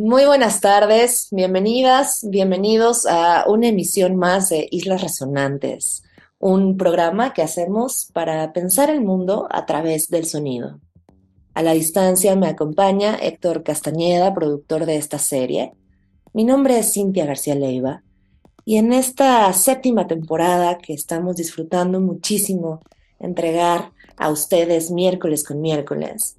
Muy buenas tardes, bienvenidas, bienvenidos a una emisión más de Islas Resonantes, un programa que hacemos para pensar el mundo a través del sonido. A la distancia me acompaña Héctor Castañeda, productor de esta serie. Mi nombre es Cintia García Leiva y en esta séptima temporada que estamos disfrutando muchísimo entregar a ustedes miércoles con miércoles,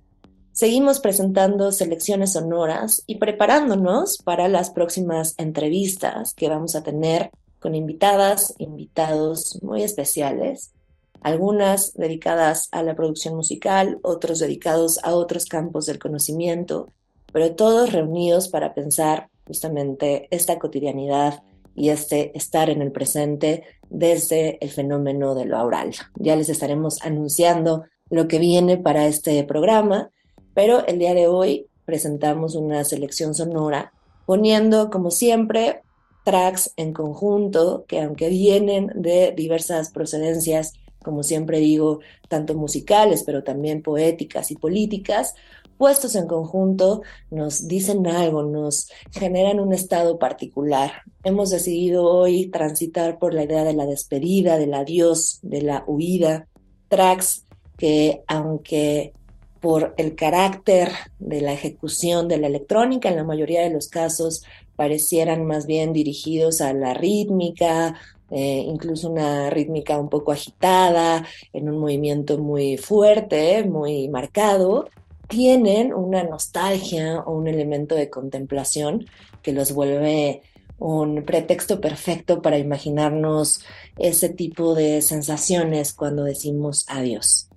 Seguimos presentando selecciones sonoras y preparándonos para las próximas entrevistas que vamos a tener con invitadas, invitados muy especiales, algunas dedicadas a la producción musical, otros dedicados a otros campos del conocimiento, pero todos reunidos para pensar justamente esta cotidianidad y este estar en el presente desde el fenómeno de lo aural. Ya les estaremos anunciando lo que viene para este programa pero el día de hoy presentamos una selección sonora poniendo, como siempre, tracks en conjunto que aunque vienen de diversas procedencias, como siempre digo, tanto musicales, pero también poéticas y políticas, puestos en conjunto nos dicen algo, nos generan un estado particular. Hemos decidido hoy transitar por la idea de la despedida, del adiós, de la huida, tracks que aunque por el carácter de la ejecución de la electrónica, en la mayoría de los casos parecieran más bien dirigidos a la rítmica, eh, incluso una rítmica un poco agitada, en un movimiento muy fuerte, muy marcado, tienen una nostalgia o un elemento de contemplación que los vuelve un pretexto perfecto para imaginarnos ese tipo de sensaciones cuando decimos adiós.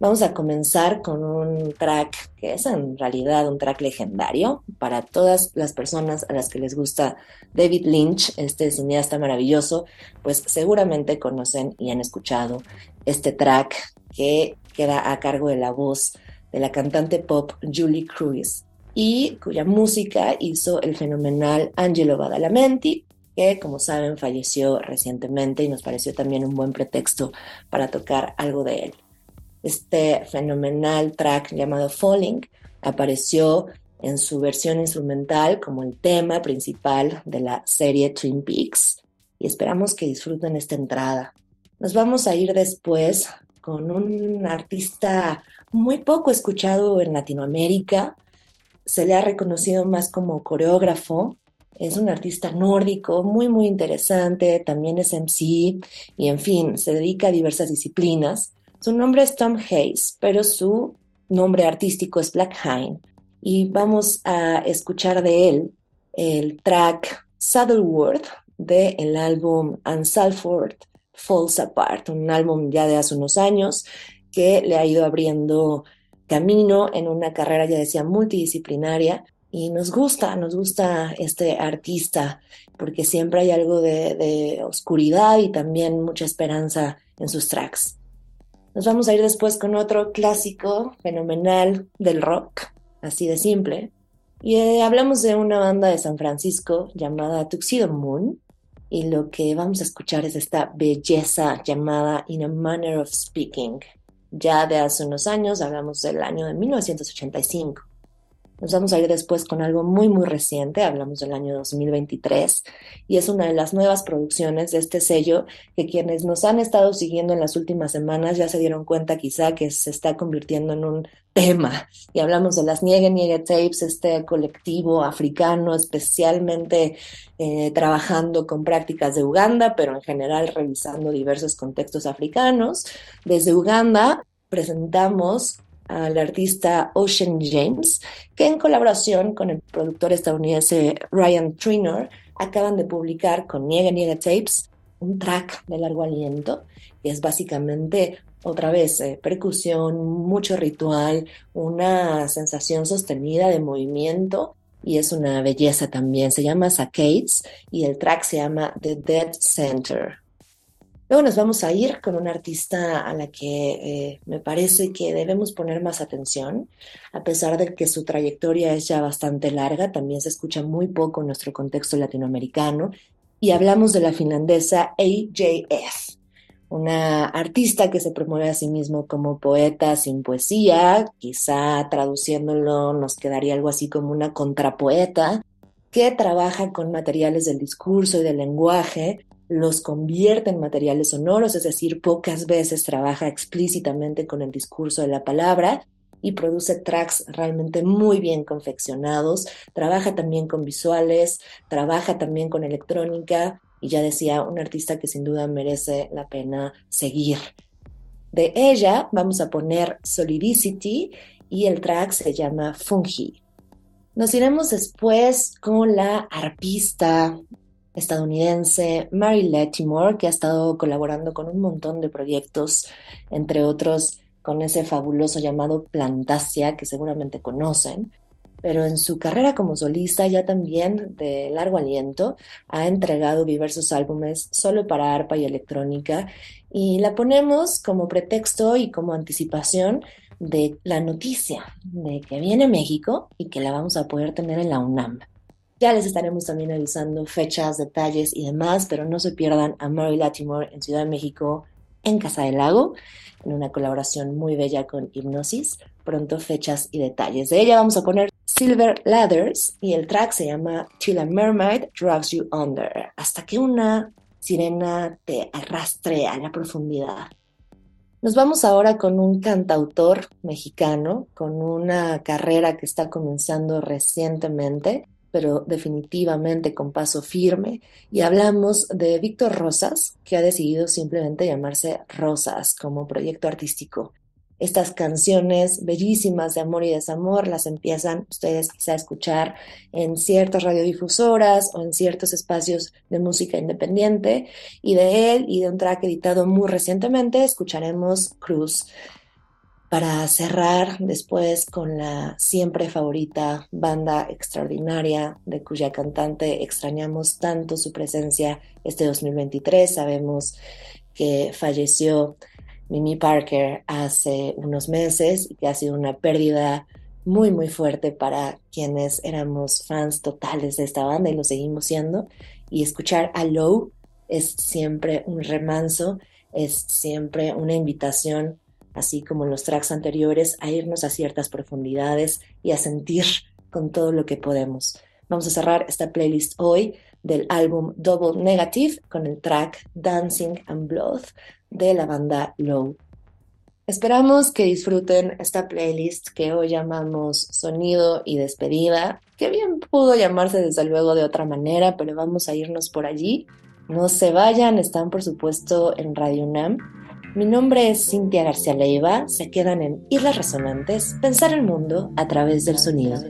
Vamos a comenzar con un track que es en realidad un track legendario para todas las personas a las que les gusta David Lynch, este cineasta maravilloso, pues seguramente conocen y han escuchado este track que queda a cargo de la voz de la cantante pop Julie Cruz y cuya música hizo el fenomenal Angelo Badalamenti, que como saben falleció recientemente y nos pareció también un buen pretexto para tocar algo de él. Este fenomenal track llamado Falling apareció en su versión instrumental como el tema principal de la serie Twin Peaks y esperamos que disfruten esta entrada. Nos vamos a ir después con un artista muy poco escuchado en Latinoamérica. Se le ha reconocido más como coreógrafo. Es un artista nórdico muy, muy interesante. También es MC y, en fin, se dedica a diversas disciplinas. Su nombre es Tom Hayes, pero su nombre artístico es Black Hind. Y vamos a escuchar de él el track Saddleworth del el álbum And Salford Falls Apart, un álbum ya de hace unos años que le ha ido abriendo camino en una carrera, ya decía, multidisciplinaria. Y nos gusta, nos gusta este artista, porque siempre hay algo de, de oscuridad y también mucha esperanza en sus tracks. Nos vamos a ir después con otro clásico fenomenal del rock, así de simple. Y eh, hablamos de una banda de San Francisco llamada Tuxedo Moon. Y lo que vamos a escuchar es esta belleza llamada In a Manner of Speaking. Ya de hace unos años, hablamos del año de 1985. Nos vamos a ir después con algo muy, muy reciente, hablamos del año 2023, y es una de las nuevas producciones de este sello que quienes nos han estado siguiendo en las últimas semanas ya se dieron cuenta quizá que se está convirtiendo en un tema. Y hablamos de las Niege Niege Tapes, este colectivo africano especialmente eh, trabajando con prácticas de Uganda, pero en general revisando diversos contextos africanos. Desde Uganda presentamos al artista Ocean James, que en colaboración con el productor estadounidense Ryan Triner acaban de publicar con Niega Niega Tapes un track de largo aliento, que es básicamente otra vez, eh, percusión, mucho ritual, una sensación sostenida de movimiento y es una belleza también. Se llama Saccades y el track se llama The Dead Center. Luego nos vamos a ir con una artista a la que eh, me parece que debemos poner más atención, a pesar de que su trayectoria es ya bastante larga, también se escucha muy poco en nuestro contexto latinoamericano, y hablamos de la finlandesa AJF, una artista que se promueve a sí mismo como poeta sin poesía, quizá traduciéndolo nos quedaría algo así como una contrapoeta, que trabaja con materiales del discurso y del lenguaje, los convierte en materiales sonoros, es decir, pocas veces trabaja explícitamente con el discurso de la palabra y produce tracks realmente muy bien confeccionados, trabaja también con visuales, trabaja también con electrónica y ya decía, un artista que sin duda merece la pena seguir. De ella vamos a poner Solidicity y el track se llama Fungi. Nos iremos después con la arpista estadounidense Mary Latimore, que ha estado colaborando con un montón de proyectos, entre otros con ese fabuloso llamado Plantasia, que seguramente conocen, pero en su carrera como solista ya también de largo aliento ha entregado diversos álbumes solo para arpa y electrónica y la ponemos como pretexto y como anticipación de la noticia de que viene México y que la vamos a poder tener en la UNAM. Ya les estaremos también avisando fechas, detalles y demás, pero no se pierdan a Mary Latimore en Ciudad de México, en Casa del Lago, en una colaboración muy bella con Hipnosis. Pronto fechas y detalles. De ella vamos a poner Silver Ladders y el track se llama Till a Mermaid Drags You Under, hasta que una sirena te arrastre a la profundidad. Nos vamos ahora con un cantautor mexicano, con una carrera que está comenzando recientemente pero definitivamente con paso firme, y hablamos de Víctor Rosas, que ha decidido simplemente llamarse Rosas como proyecto artístico. Estas canciones bellísimas de amor y desamor las empiezan ustedes quizá a escuchar en ciertas radiodifusoras o en ciertos espacios de música independiente. Y de él y de un track editado muy recientemente escucharemos Cruz, para cerrar después con la siempre favorita banda extraordinaria de cuya cantante extrañamos tanto su presencia este 2023. Sabemos que falleció Mimi Parker hace unos meses y que ha sido una pérdida muy muy fuerte para quienes éramos fans totales de esta banda y lo seguimos siendo. Y escuchar a Low es siempre un remanso, es siempre una invitación así como en los tracks anteriores, a irnos a ciertas profundidades y a sentir con todo lo que podemos. Vamos a cerrar esta playlist hoy del álbum Double Negative con el track Dancing and Blood de la banda Low. Esperamos que disfruten esta playlist que hoy llamamos Sonido y Despedida, que bien pudo llamarse desde luego de otra manera, pero vamos a irnos por allí. No se vayan, están por supuesto en Radio UNAM mi nombre es Cintia García Leiva. Se quedan en Islas Resonantes, pensar el mundo a través del sonido.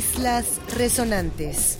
Islas Resonantes.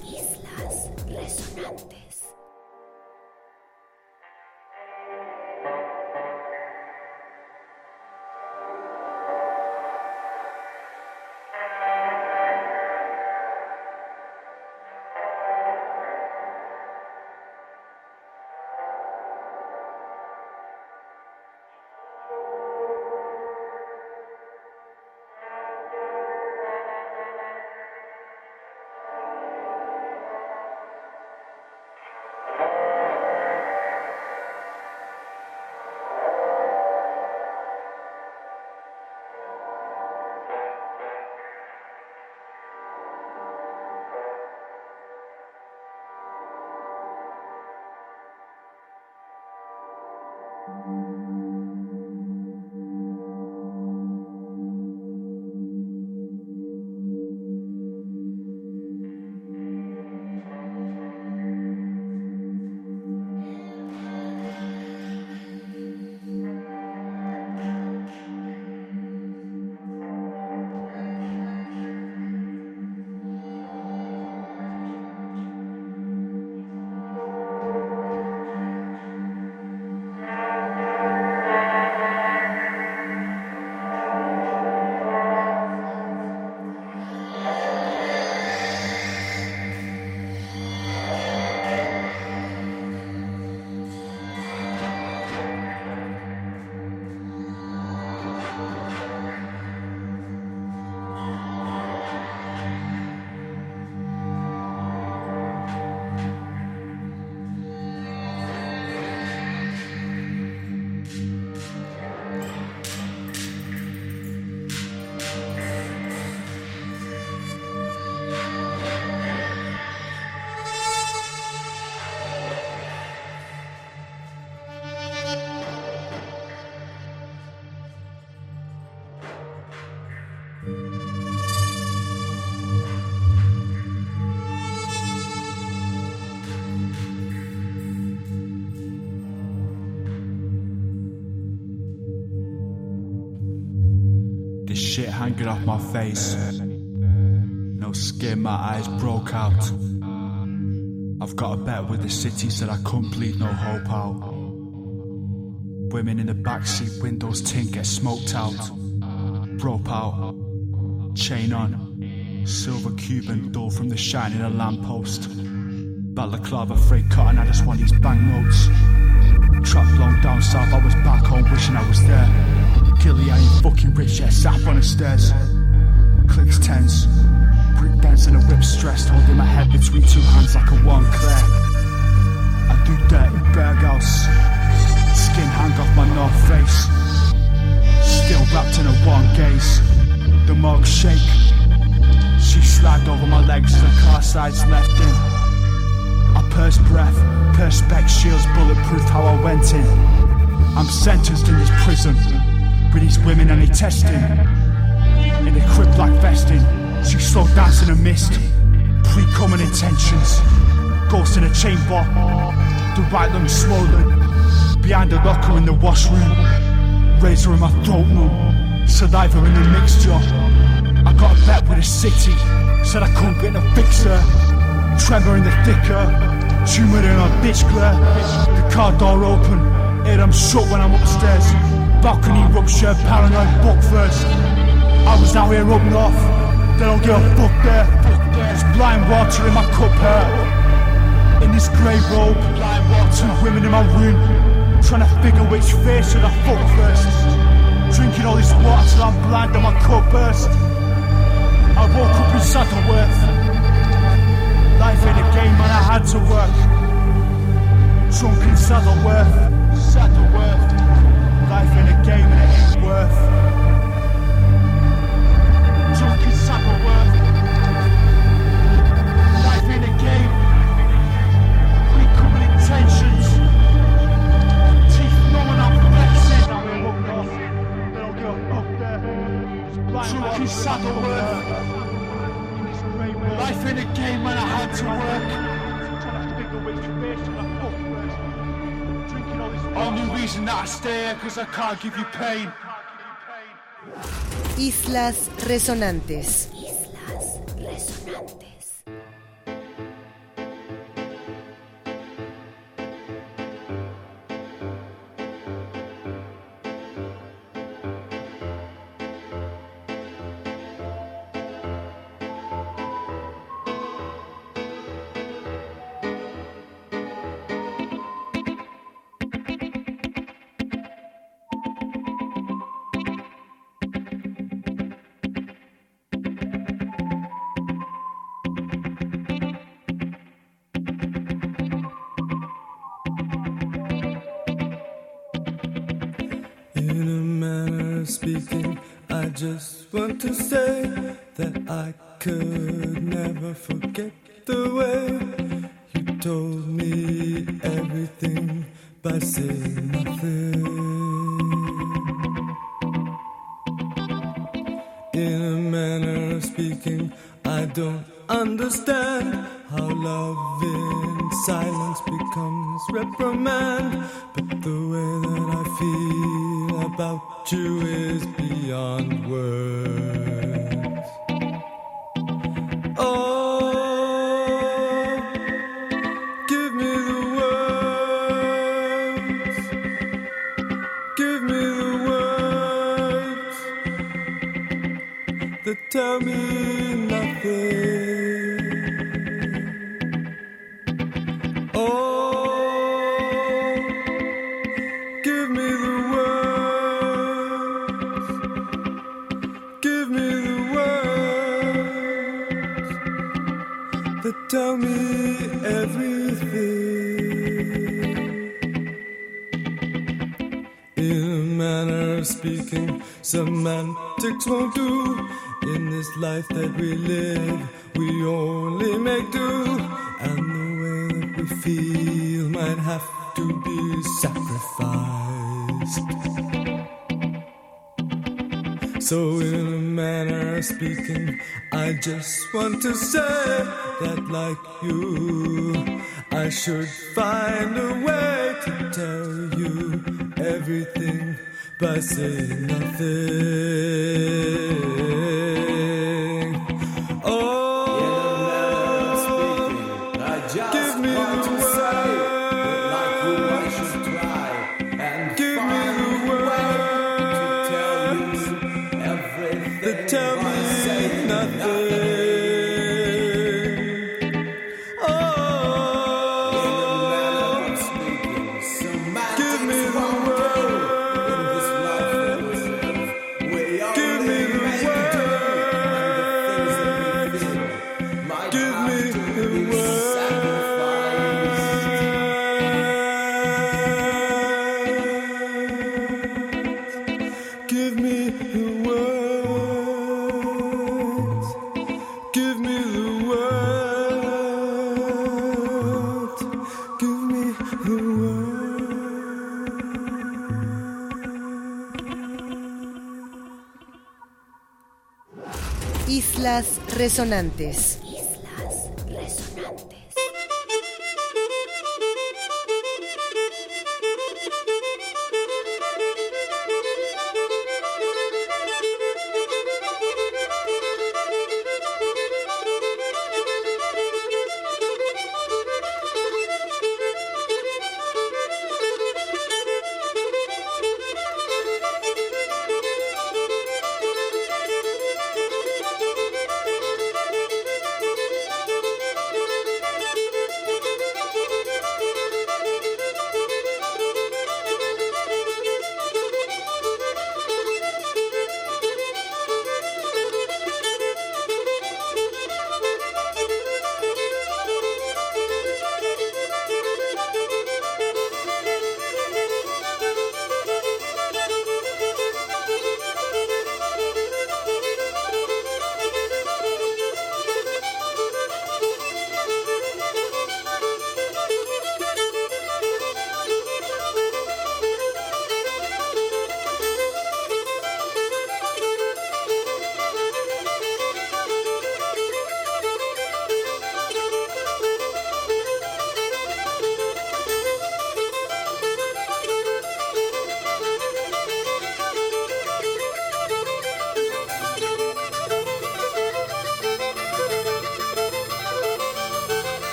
Hanging off my face. No skin, my eyes broke out. I've got a bet with the city, said I couldn't bleed no hope out. Women in the backseat, windows tint get smoked out. Rope out, chain on, silver Cuban door from the shine in a lamppost. Balaclava freight cotton, I just want these banknotes. Trap blown down south, I was back home wishing I was there. Gilly, I ain't fucking rich yet, sat up on the stairs. Clicks tense, brick bends and a whip stressed, holding my head between two hands like a one Claire. I do dirt in Berghaus, skin hang off my north face. Still wrapped in a one gaze, the mug shake. She slagged over my legs, as the car sides left in. I purse breath, perspex shields bulletproof how I went in. I'm sentenced in this prison with these women and they testing. In the crib like vesting, she slow dance in the mist. Pre-coming intentions, ghost in a chamber. The right lung swollen, behind the locker in the washroom. Razor in my throat now, saliva in the mixture. I got a bet with the city, said I couldn't get a fixer. Tremor in the thicker, tumor in a bitch glare. The car door open, hear them shut when I'm upstairs. Balcony rupture, paranoid book first. I was out here up north, they don't give a fuck there. There's blind water in my cup here. In this grey robe, two women in my room, trying to figure which face should I fuck first. Drinking all this water till I'm blind and my cup burst. I woke up in Saddleworth. Life in a game and I had to work. Drunk in Saddleworth, Saddleworth. Life in a game and it ain't worth. Saddleworth. Life in a game. We intentions. Teeth numbing up flexing. Now we're up north. They don't give a there. Drunk Saddleworth. Life in a game when I had to work. Islas Resonantes. Speaking, I just want to say that I could never forget the way you told me everything by saying nothing. Of speaking, semantics won't do. In this life that we live, we only make do. And the way that we feel might have to be sacrificed. So, in a manner of speaking, I just want to say that, like you, I should find a way to tell you everything but say nothing. Islas Resonantes.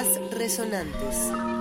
Resonantes.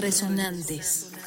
Resonantes.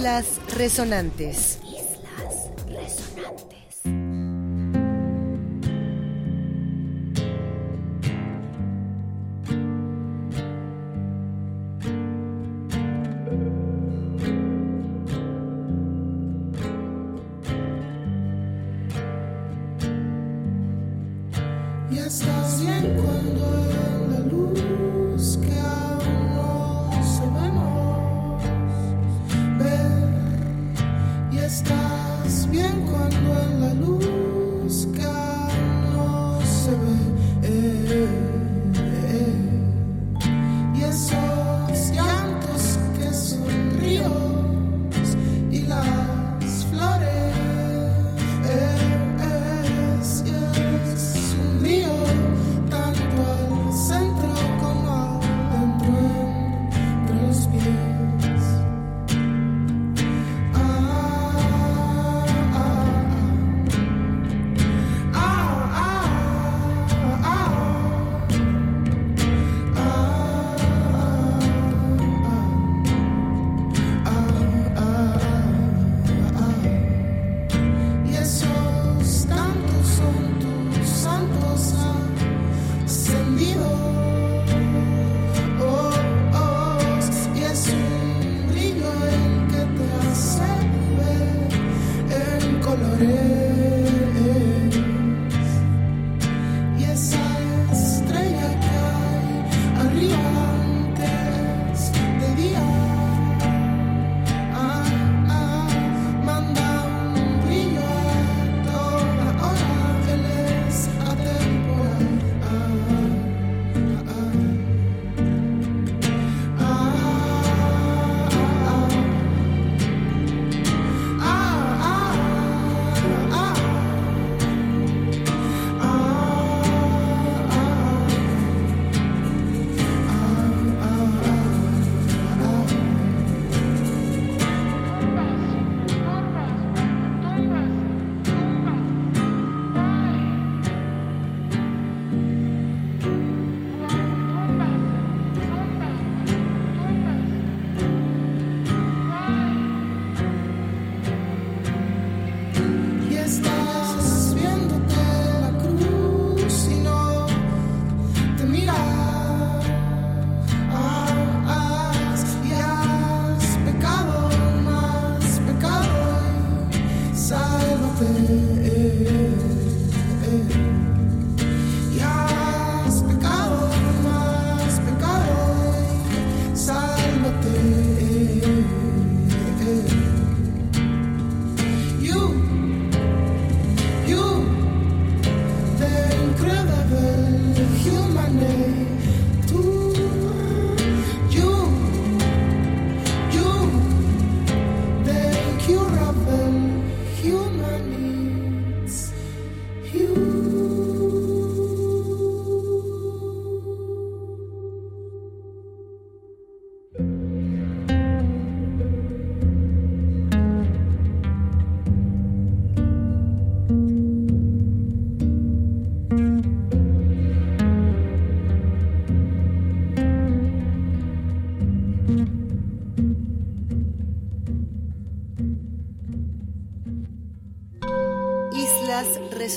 Islas Resonantes.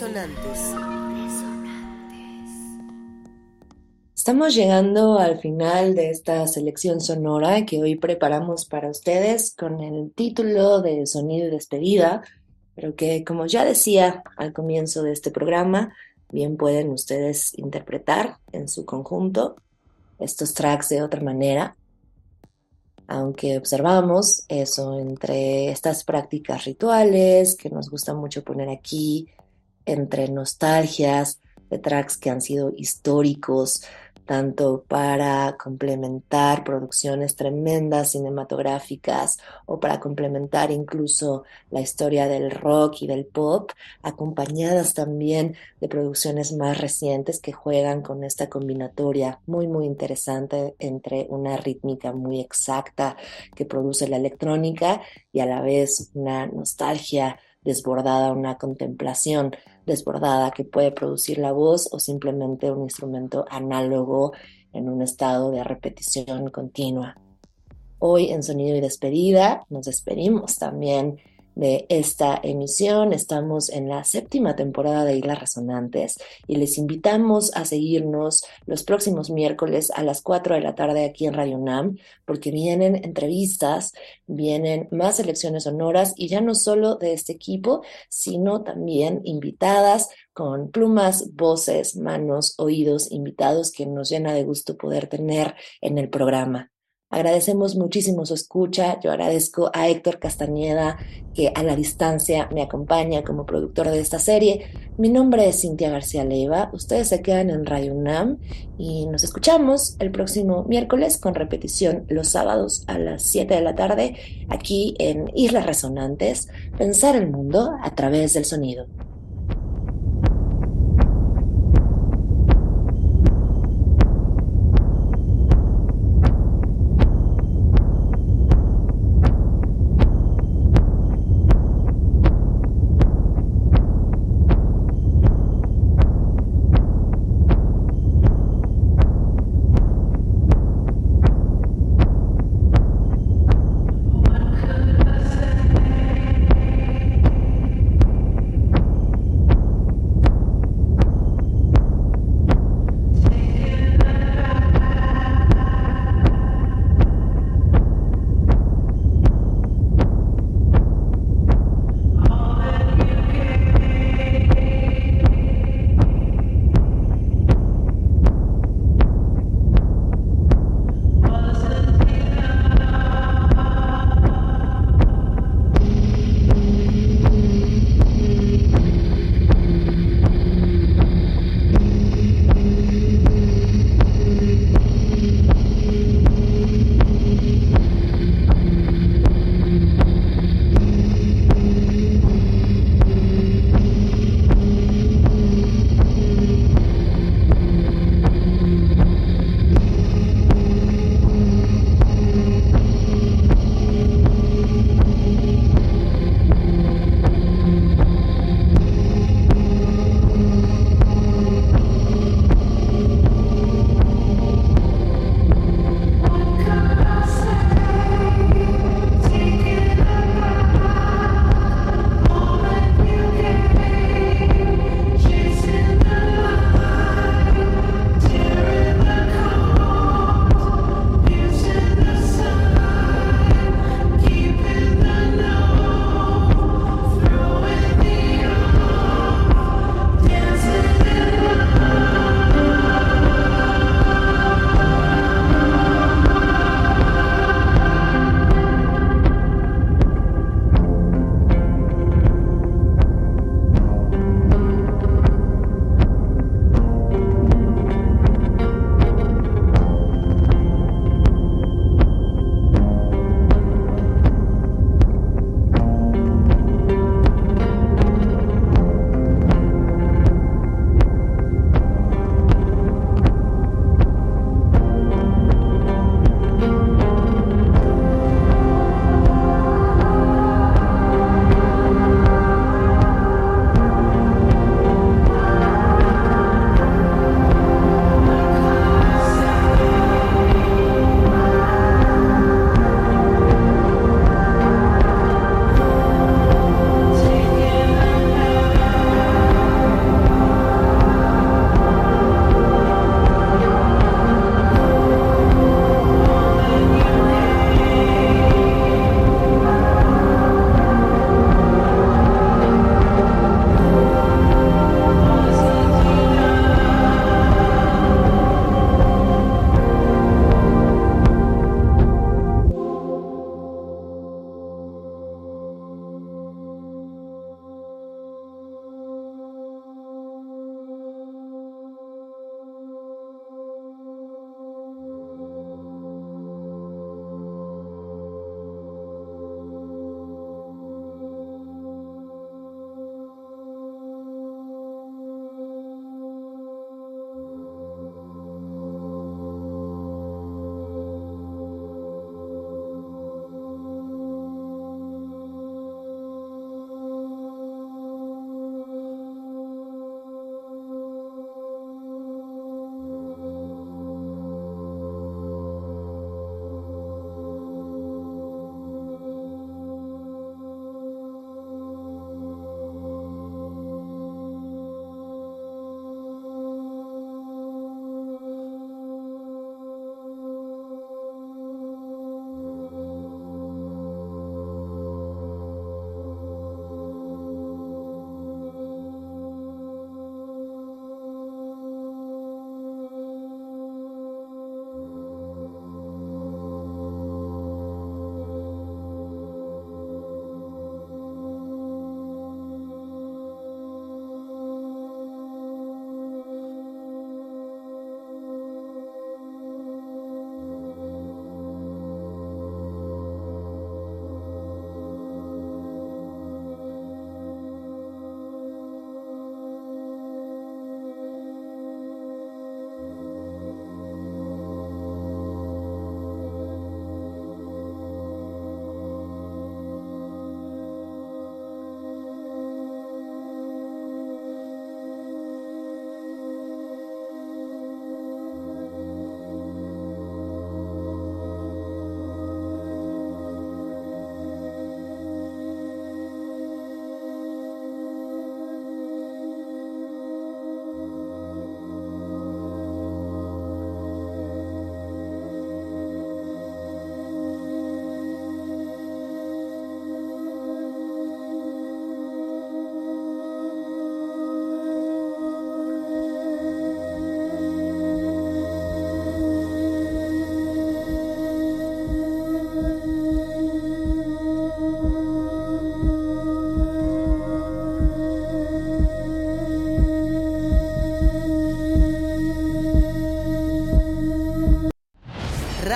Resonantes. Estamos llegando al final de esta selección sonora que hoy preparamos para ustedes con el título de Sonido y Despedida, pero que como ya decía al comienzo de este programa, bien pueden ustedes interpretar en su conjunto estos tracks de otra manera, aunque observamos eso entre estas prácticas rituales que nos gusta mucho poner aquí, entre nostalgias de tracks que han sido históricos, tanto para complementar producciones tremendas cinematográficas o para complementar incluso la historia del rock y del pop, acompañadas también de producciones más recientes que juegan con esta combinatoria muy muy interesante entre una rítmica muy exacta que produce la electrónica y a la vez una nostalgia desbordada, una contemplación desbordada que puede producir la voz o simplemente un instrumento análogo en un estado de repetición continua. Hoy en Sonido y Despedida nos despedimos también de esta emisión. Estamos en la séptima temporada de Islas Resonantes y les invitamos a seguirnos los próximos miércoles a las 4 de la tarde aquí en Radio UNAM, porque vienen entrevistas, vienen más selecciones sonoras y ya no solo de este equipo, sino también invitadas con plumas, voces, manos, oídos, invitados que nos llena de gusto poder tener en el programa. Agradecemos muchísimo su escucha. Yo agradezco a Héctor Castañeda, que a la distancia me acompaña como productor de esta serie. Mi nombre es Cintia García Leiva. Ustedes se quedan en Radio UNAM y nos escuchamos el próximo miércoles con repetición los sábados a las 7 de la tarde aquí en Islas Resonantes. Pensar el mundo a través del sonido.